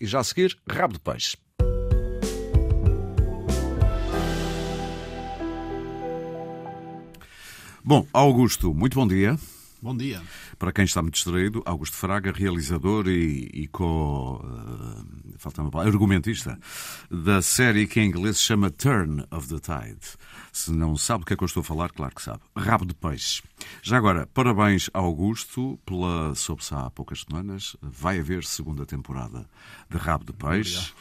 E já a seguir, rabo de peixe. Bom, Augusto, muito bom dia. Bom dia. Para quem está muito distraído, Augusto Fraga, realizador e, e co. Uh, falta uma palavra, argumentista da série que em inglês se chama Turn of the Tide. Se não sabe do que é que eu estou a falar, claro que sabe. Rabo de peixe. Já agora, parabéns a Augusto pela. soube-se há poucas semanas, vai haver segunda temporada de Rabo de Peixe.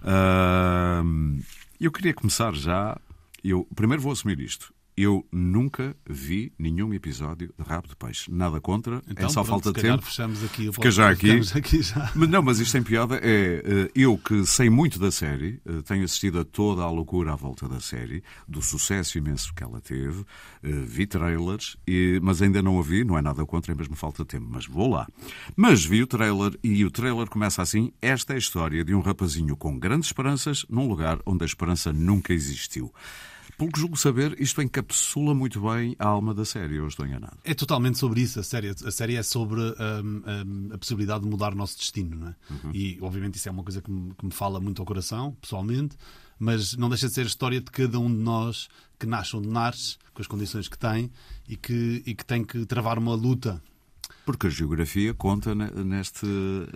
Uh, eu queria começar já. Eu primeiro vou assumir isto. Eu nunca vi nenhum episódio de Rabo de Peixe. Nada contra, então, é só pronto, falta de tempo. Fechamos aqui Fica já aqui. aqui já. Mas não, mas isto em piada é eh, eu que sei muito da série, eh, tenho assistido a toda a loucura à volta da série, do sucesso imenso que ela teve, eh, vi trailers, e, mas ainda não a vi, não é nada contra, é mesmo falta de tempo, mas vou lá. Mas vi o trailer e o trailer começa assim: esta é a história de um rapazinho com grandes esperanças num lugar onde a esperança nunca existiu. Pelo que julgo saber, isto encapsula muito bem a alma da série, eu estou enganado. É totalmente sobre isso. A série, a série é sobre um, um, a possibilidade de mudar o nosso destino. Não é? Uhum. E, obviamente, isso é uma coisa que me, que me fala muito ao coração, pessoalmente, mas não deixa de ser a história de cada um de nós que nasce onde nasce, com as condições que tem e que, e que tem que travar uma luta porque a geografia conta neste,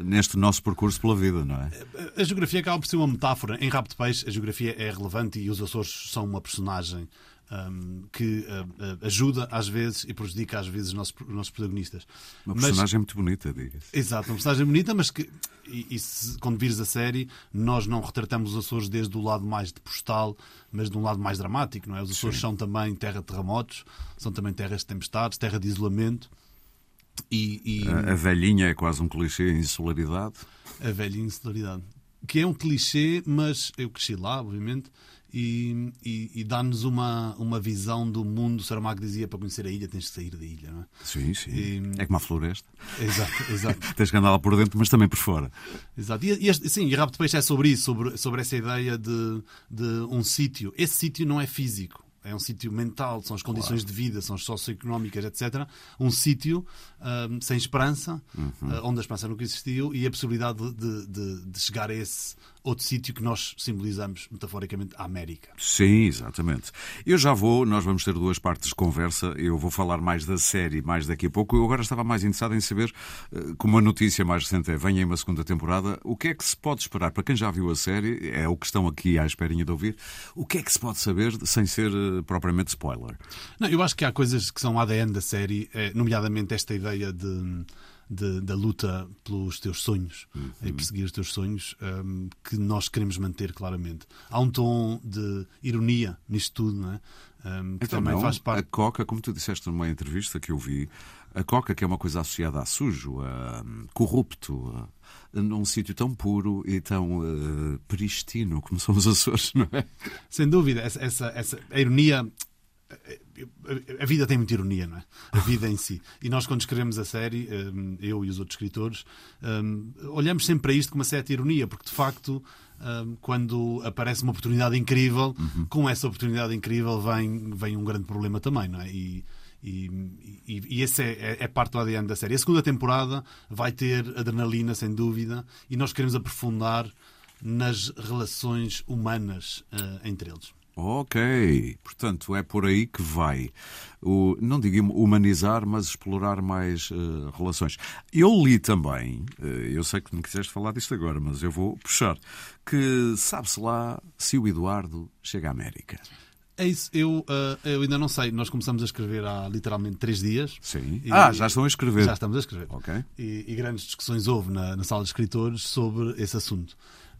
neste nosso percurso pela vida, não é? A geografia acaba por ser uma metáfora. Em Rabo de Peixe, a geografia é relevante e os Açores são uma personagem um, que uh, ajuda às vezes e prejudica às vezes os nossos, os nossos protagonistas. Uma personagem mas, muito bonita, diga-se. Exato, uma personagem bonita, mas que, e, e se, quando vires a série, nós não retratamos os Açores desde o lado mais de postal, mas de um lado mais dramático, não é? Os Açores Sim. são também terra de terremotos, são também terras de tempestades, terra de isolamento. E, e... A, a, velhinha é quase um clichê, a insularidade. A velhinha insularidade. Que é um clichê, mas eu cresci lá, obviamente, e, e, e dá-nos uma, uma visão do mundo. Saramago dizia para conhecer a ilha tens que sair da ilha, não é? Sim, sim. E... É como a floresta. Exato, exato. tens que andar lá por dentro, mas também por fora. Exato. E, e sim, e Rabo de Peixe é sobre isso, sobre, sobre essa ideia de, de um sítio. Esse sítio não é físico é um sítio mental, são as condições claro. de vida, são as socioeconómicas, etc. Um sítio um, sem esperança, uhum. uh, onde a esperança nunca existiu, e a possibilidade de, de, de chegar a esse outro sítio que nós simbolizamos metaforicamente a América. Sim, exatamente. Eu já vou, nós vamos ter duas partes de conversa. Eu vou falar mais da série mais daqui a pouco. Eu agora estava mais interessado em saber, uh, como a notícia mais recente é, vem aí uma segunda temporada, o que é que se pode esperar? Para quem já viu a série, é o que estão aqui à esperinha de ouvir, o que é que se pode saber sem ser uh, propriamente spoiler? Não, eu acho que há coisas que são ADN da série, eh, nomeadamente esta ideia de de, da luta pelos teus sonhos uhum. e perseguir os teus sonhos um, que nós queremos manter claramente. Há um tom de ironia nisto tudo, não é? Um, que então, também faz parte. A coca, como tu disseste numa entrevista que eu vi, a coca, que é uma coisa associada a sujo, a corrupto, a, num sítio tão puro e tão uh, pristino como são os Açores, não é? Sem dúvida, essa, essa, essa a ironia a vida tem muita ironia, não é? A vida em si. E nós, quando escrevemos a série, hum, eu e os outros escritores, hum, olhamos sempre para isto com uma certa ironia, porque de facto, hum, quando aparece uma oportunidade incrível, uhum. com essa oportunidade incrível vem, vem um grande problema também, não é? E, e, e, e esse é, é, é, parte do ADN da série. A segunda temporada vai ter adrenalina, sem dúvida, e nós queremos aprofundar nas relações humanas uh, entre eles. Ok, portanto é por aí que vai. O, não digo humanizar, mas explorar mais uh, relações. Eu li também, uh, eu sei que não quiseste falar disto agora, mas eu vou puxar, que sabe-se lá se o Eduardo chega à América. É isso, eu, uh, eu ainda não sei. Nós começamos a escrever há literalmente três dias. Sim. E, ah, já estão a escrever. Já estamos a escrever. Ok. E, e grandes discussões houve na, na, sala de escritores sobre esse assunto.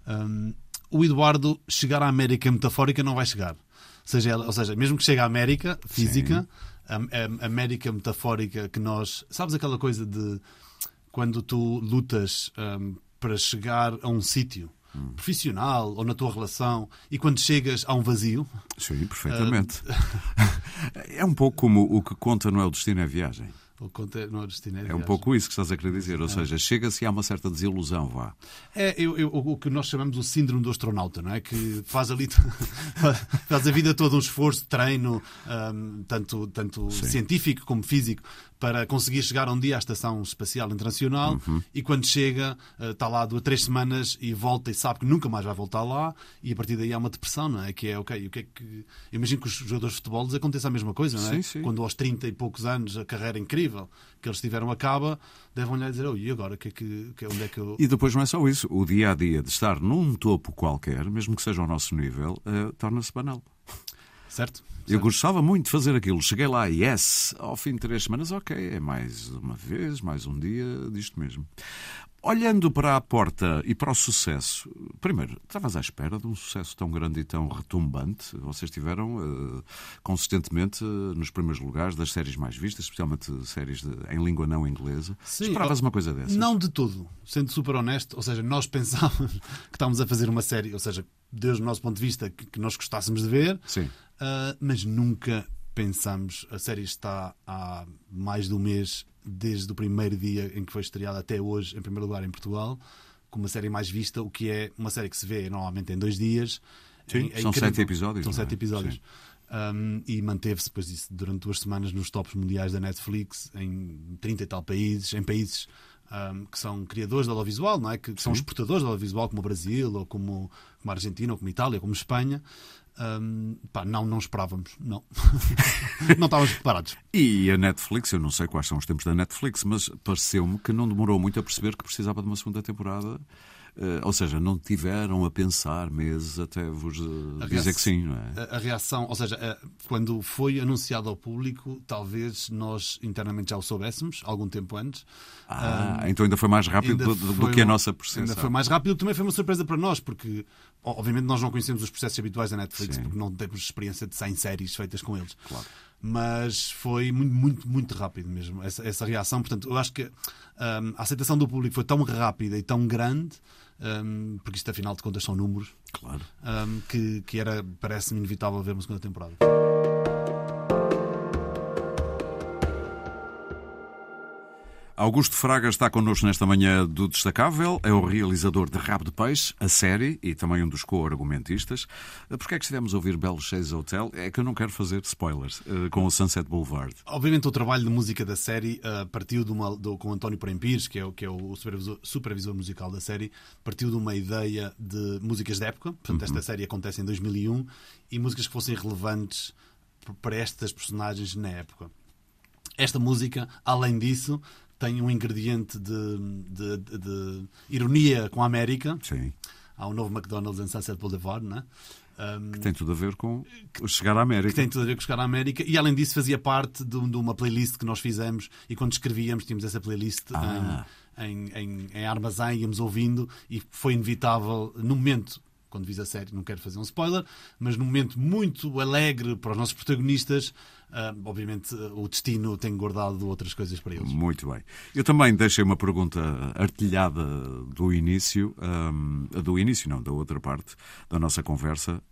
Um, o Eduardo chegar à América metafórica não vai chegar. Ou seja, ou seja mesmo que chegue à América física, a, a, América metafórica que nós. Sabes aquela coisa de quando tu lutas um, para chegar a um sítio? Hum. profissional ou na tua relação e quando chegas a um vazio. Sim, perfeitamente. Uh... é um pouco como o que conta não é o destino, é a viagem. O destino é, é um pouco isso que estás a querer dizer, ou seja, chega-se a uma certa desilusão, vá. É eu, eu, o que nós chamamos o síndrome do astronauta, não é? Que faz ali faz a vida toda um esforço, treino, um, tanto, tanto científico como físico, para conseguir chegar um dia à Estação Espacial Internacional Uhum. e quando chega eh, está lá duas, três semanas e volta e sabe que nunca mais vai voltar lá e a partir daí há uma depressão, não é? Que é, ok, o que é que... Imagino que os jogadores de futebol lhes aconteça a mesma coisa, não é? Sim, sim. Quando aos 30 e poucos anos a carreira incrível que eles tiveram acaba, devem olhar e dizer, oh, e agora? Que é que, que- onde é que eu... E depois não é só isso. O dia a dia de estar num topo qualquer, mesmo que seja ao nosso nível, eh, torna-se banal. Certo? Eu gostava muito de fazer aquilo. Cheguei lá, yes, ao fim de três semanas, ok, é mais uma vez, mais um dia disto mesmo. Olhando para a porta e para o sucesso, primeiro, estavas à espera de um sucesso tão grande e tão retumbante? Vocês estiveram eh, consistentemente eh, nos primeiros lugares das séries mais vistas, especialmente séries de- em língua não inglesa. Sim, Esperavas ó, uma coisa dessas? Não de todo. Sendo super honesto, ou seja, nós pensávamos que estávamos a fazer uma série, ou seja, desde o nosso ponto de vista, que, que nós gostássemos de ver, Sim. Ah, mas nunca pensamos. A série está há mais de um mês, desde o primeiro dia em que foi estreada até hoje, em primeiro lugar em Portugal, com uma série mais vista, o que é uma série que se vê normalmente em dois dias. Sim, É- é são incrível. sete episódios, São é? sete episódios. Um, e manteve-se depois disso durante duas semanas nos tops mundiais da Netflix em 30 e tal países, em países um, que são criadores de audiovisual, não é? que são exportadores de audiovisual, como o Brasil, ou como, como a Argentina, ou como a Itália, ou como a Espanha. Um, pá, não, não esperávamos, não. não estávamos preparados. E a Netflix, eu não sei quais são os tempos da Netflix, mas pareceu-me que não demorou muito a perceber que precisava de uma segunda temporada. Eh, ou seja, não tiveram a pensar meses até vos eh, A dizer que sim, não é? A, a reação, ou seja, a- quando foi anunciado ao público, talvez nós internamente já o soubéssemos, algum tempo antes. Ah, então ainda foi mais rápido do, do que a nossa percepção. Ainda foi mais rápido, também foi uma surpresa para nós, porque obviamente nós não conhecemos os processos habituais da Netflix, Sim. porque não temos experiência de 100 séries feitas com eles. Claro. Mas foi muito, muito, muito rápido mesmo, essa, essa reação. Portanto, eu acho que hum, a aceitação do público foi tão rápida e tão grande, hum, porque isto afinal de contas são números, Claro. hum, que, que era, parece-me inevitável ver uma segunda temporada. Augusto Fraga está connosco nesta manhã do Destacável, é o realizador de Rabo de Peixe, a série, e também um dos co-argumentistas. Porquê é que estivemos a ouvir Bell Chase Hotel? É que eu não quero fazer spoilers eh, com o Sunset Boulevard. Obviamente, o trabalho de música da série uh, partiu de uma, do, com António Porém Pires, que é, o, que é o supervisor, supervisor musical da série, partiu de uma ideia de músicas da época. Portanto, esta série acontece em 2001 e músicas que fossem relevantes para estas personagens na época. Esta música, além disso, tem um ingrediente de, de- de- ironia com a América. Sim. Há um novo McDonald's em Sunset Boulevard, não é? Um, Tem tudo a ver com chegar à América. que tem tudo a ver com chegar à América e além disso fazia parte de, de uma playlist que nós fizemos e quando escrevíamos tínhamos essa playlist Ah. em, em, em, em armazém, íamos ouvindo e foi inevitável no momento quando vis a série, não quero fazer um spoiler, mas num momento muito alegre para os nossos protagonistas, ah, obviamente ah, o destino tem guardado outras coisas para eles. Muito bem. Eu também deixei uma pergunta artilhada do início, hum, do início não, da outra parte da nossa conversa.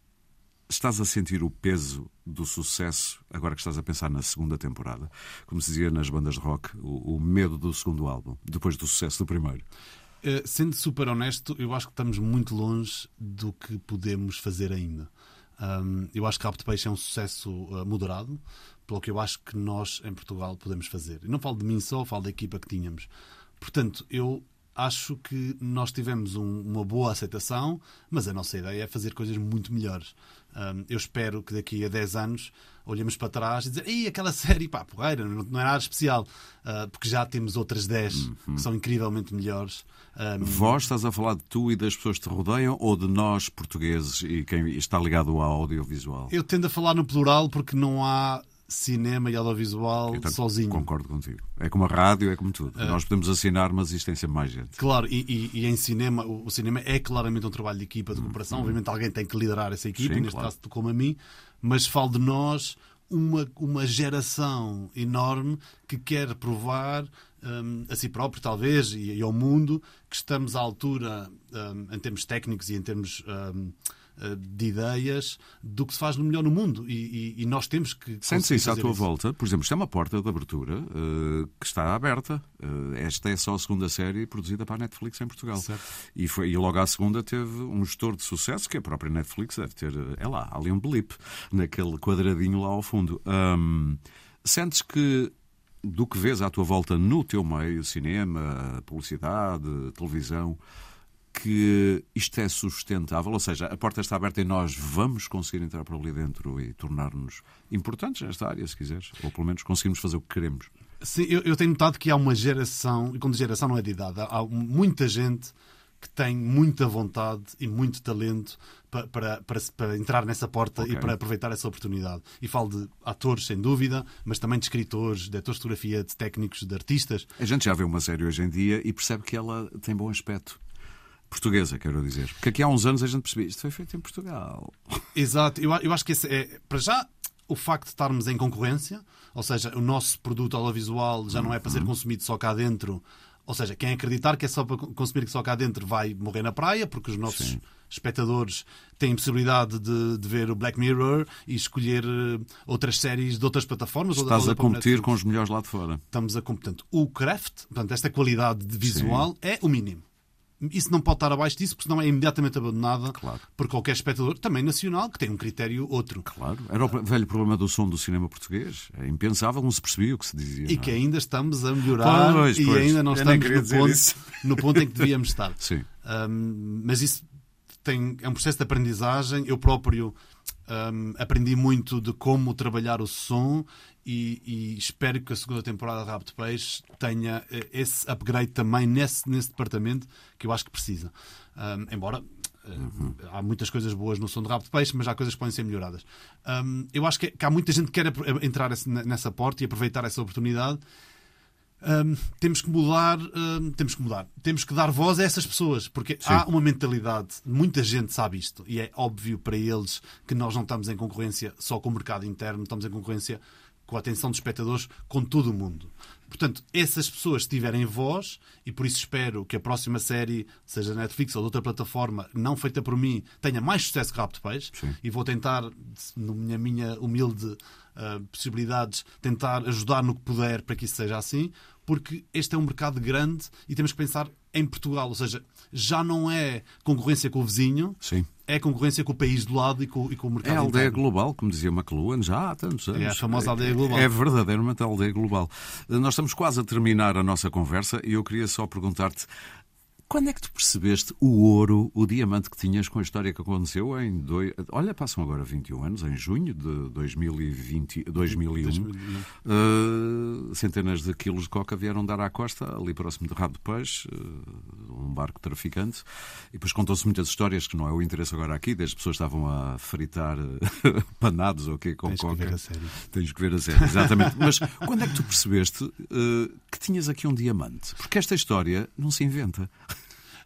Estás a sentir o peso do sucesso agora que estás a pensar na segunda temporada? Como se dizia nas bandas de rock, o, o medo do segundo álbum, depois do sucesso do primeiro. Eh, sendo super honesto, eu acho que estamos muito longe do que podemos fazer ainda. Um, eu acho que Rabo de Peixe é um sucesso uh, moderado, pelo que eu acho que nós em Portugal podemos fazer. E não falo de mim só, falo da equipa que tínhamos. Portanto, eu acho que nós tivemos um- uma boa aceitação, mas a nossa ideia é fazer coisas muito melhores. Um, eu espero que daqui a 10 anos olhemos para trás e dizer Ei, aquela série, pá, porreira, não, não é nada especial, Uh, porque já temos outras 10 que são incrivelmente melhores. Um, Vós estás a falar de tu e das pessoas que te rodeiam ou de nós, portugueses, e quem está ligado ao audiovisual? eu tendo a falar no plural porque não há cinema e audiovisual sozinho. Concordo contigo. É como a rádio, é como tudo. Nós podemos assinar, mas isto tem sempre mais gente. Claro, e, e- e em cinema, o, o cinema é claramente um trabalho de equipa, de cooperação. Obviamente alguém tem que liderar essa equipa, Sim, neste claro. caso como a mim, mas falo de nós, uma, uma geração enorme que quer provar hum, a si próprio, talvez, e, e ao mundo, que estamos à altura, hum, em termos técnicos e em termos hum, eh, de ideias, do que se faz no melhor no mundo. E, e- e nós temos que. Sente-se isso à tua volta? Por exemplo, isto é uma porta de abertura eh, que está aberta. Eh, esta é só a segunda série produzida para a Netflix em Portugal. Certo. E, foi, e logo à segunda teve um gestor de sucesso que a própria Netflix deve ter. eh, É lá, ali um blip naquele quadradinho lá ao fundo. Ahm, sentes que do que vês à tua volta no teu meio, cinema, publicidade, televisão, que isto é sustentável? Ou seja, a porta está aberta e nós vamos conseguir entrar por ali dentro e tornar-nos importantes nesta área, se quiseres, ou pelo menos conseguimos fazer o que queremos. Sim, eu, eu tenho notado que há uma geração, e quando geração não é de idade, há muita gente que tem muita vontade e muito talento para, para, para, para entrar nessa porta okay. e para aproveitar essa oportunidade. E falo de atores, sem dúvida, mas também de escritores, de atores de fotografia, de técnicos, de artistas. A gente já vê uma série hoje em dia e percebe que ela tem bom aspecto portuguesa, quero dizer. Porque aqui há uns anos a gente percebia isto foi feito em Portugal. Exato, eu, eu acho que esse é, para já, o facto de estarmos em concorrência, ou seja, o nosso produto audiovisual já não é para ser uhum. consumido só cá dentro, ou seja, quem acreditar que é só para consumir só cá dentro vai morrer na praia, porque os nossos Sim. espectadores têm possibilidade de, de, ver o Black Mirror e escolher eh, outras séries de outras plataformas. Estás ou, a competir com os melhores lá de fora. Estamos a competir. O craft, portanto, esta qualidade de visual Sim. é o mínimo isso não pode estar abaixo disso, porque senão é imediatamente abandonada claro. por qualquer espectador, também nacional, que tem um critério outro. Claro. Era o velho problema do som do cinema português. É impensável, não se percebia o que se dizia. E que é? ainda estamos a melhorar pois, e pois. ainda não estamos no ponto, no ponto, em que devíamos estar. Sim. Um, mas isso tem, é um processo de aprendizagem. Eu próprio um, aprendi muito de como trabalhar o som e, e, espero que a segunda temporada de Rabo de Peixe tenha eh, esse upgrade também nesse, nesse departamento que eu acho que precisa. Um, embora Uhum. Há muitas coisas boas no som de rabo de peixe, mas há coisas que podem ser melhoradas. Um, eu acho que, que, há muita gente que quer entrar nessa porta e aproveitar essa oportunidade. Um, temos que mudar, um, temos que mudar, temos que dar voz a essas pessoas, porque Sim. há uma mentalidade, muita gente sabe isto, e é óbvio para eles que nós não estamos em concorrência só com o mercado interno, estamos em concorrência com a atenção dos espectadores, com todo o mundo. Portanto, essas pessoas tiverem voz, e por isso espero que a próxima série, seja Netflix ou de outra plataforma, não feita por mim, tenha mais sucesso que de Peixe, Sim. e vou tentar, na minha humilde uh, possibilidades, tentar ajudar no que puder para que isso seja assim, porque este é um mercado grande e temos que pensar em Portugal, ou seja, já não é concorrência com o vizinho, Sim é concorrência com o país do lado e com, e com o mercado É a aldeia interno. global, como dizia McLuhan, já há tantos anos. É a famosa aldeia global. É, é verdadeiramente a aldeia global. Nós estamos quase a terminar a nossa conversa e eu queria só perguntar-te quando é que tu percebeste o ouro, o diamante que tinhas com a história que aconteceu em. Dois... Olha, passam agora 21 anos, em junho de 2020, 2001. 2001. Uh, centenas de quilos de coca vieram dar à costa, ali próximo de Rabo de Peixe, uh, um barco traficante. E depois contou-se muitas histórias, que não é o interesse agora aqui, desde pessoas estavam a fritar uh, panados ou okay, com Tens coca. Que ver a série. Tens que ver a série, exatamente. Mas quando é que tu percebeste uh, que tinhas aqui um diamante? Porque esta história não se inventa.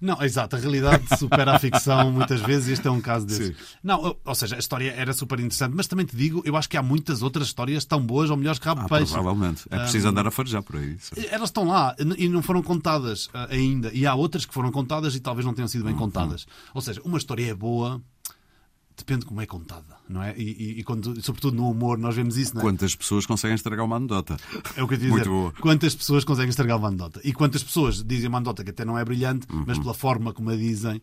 Não, exato, a realidade supera a ficção muitas vezes e este é um caso desse. Não, ou seja, a história era super interessante, mas também te digo, eu acho que há muitas outras histórias tão boas ou melhores que Rabo ah, Peixe. Provavelmente. É preciso um, andar a farejar por aí. Elas estão lá e não foram contadas uh, ainda. E há outras que foram contadas e talvez não tenham sido bem uhum. contadas. Ou seja, uma história é boa depende de como é contada, não é? E, e, e quando, sobretudo no humor, nós vemos isso, não é? Quantas pessoas conseguem estragar uma anedota? É o que eu te dizer. Boa. Quantas pessoas conseguem estragar uma anedota? E quantas pessoas dizem uma anedota que até não é brilhante, uhum. mas pela forma como a dizem,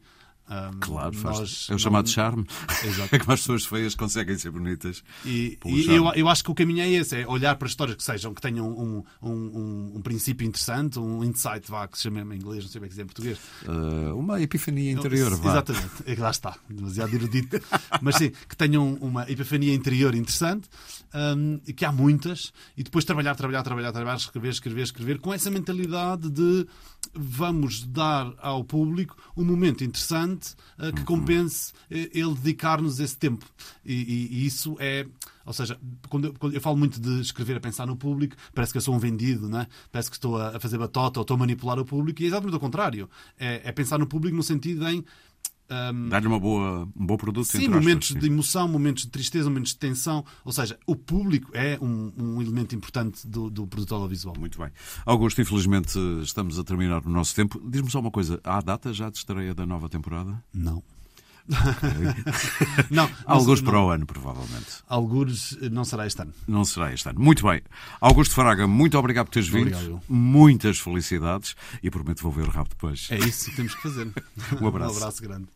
um, claro, faz. É o chamado não... charme. Exato. É como as pessoas feias conseguem ser bonitas. E, e eu, eu acho que o caminho é esse: é olhar para histórias que sejam, que tenham um, um, um, um princípio interessante, um insight, vá, que se chama em inglês, não sei bem dizer em português. Uh, uma epifania interior, vá. Exatamente, é que lá está, demasiado erudito. Mas sim, que tenham uma epifania interior interessante, um, que há muitas, e depois trabalhar, trabalhar, trabalhar, trabalhar, escrever, escrever, escrever, com essa mentalidade de vamos dar ao público um momento interessante uh, que uhum. compense eh, ele dedicar-nos esse tempo. E, e, e, isso é. Ou seja, quando eu, quando eu, falo muito de escrever a pensar no público, parece que eu sou um vendido, né? parece que estou a, fazer batota ou estou a manipular o público, e é exatamente o contrário. É, é pensar no público no sentido em um, Dar-lhe uma boa, um bom produto. Sim, momentos aspas, sim. de emoção, momentos de tristeza, momentos de tensão. Ou seja, o público é um, um elemento importante do, do, produto audiovisual. Muito bem. Augusto, infelizmente estamos a terminar o nosso tempo. Diz-me só uma coisa: há data já de estreia da nova temporada? Não. não, Alguns para o ano, provavelmente. Alguns não será este ano. Não será este ano. Muito bem. Augusto Faraga, muito obrigado por teres vindo. Obrigado. Muitas felicidades e prometo vou ver o rabo depois. É isso que temos que fazer. um abraço. um abraço grande.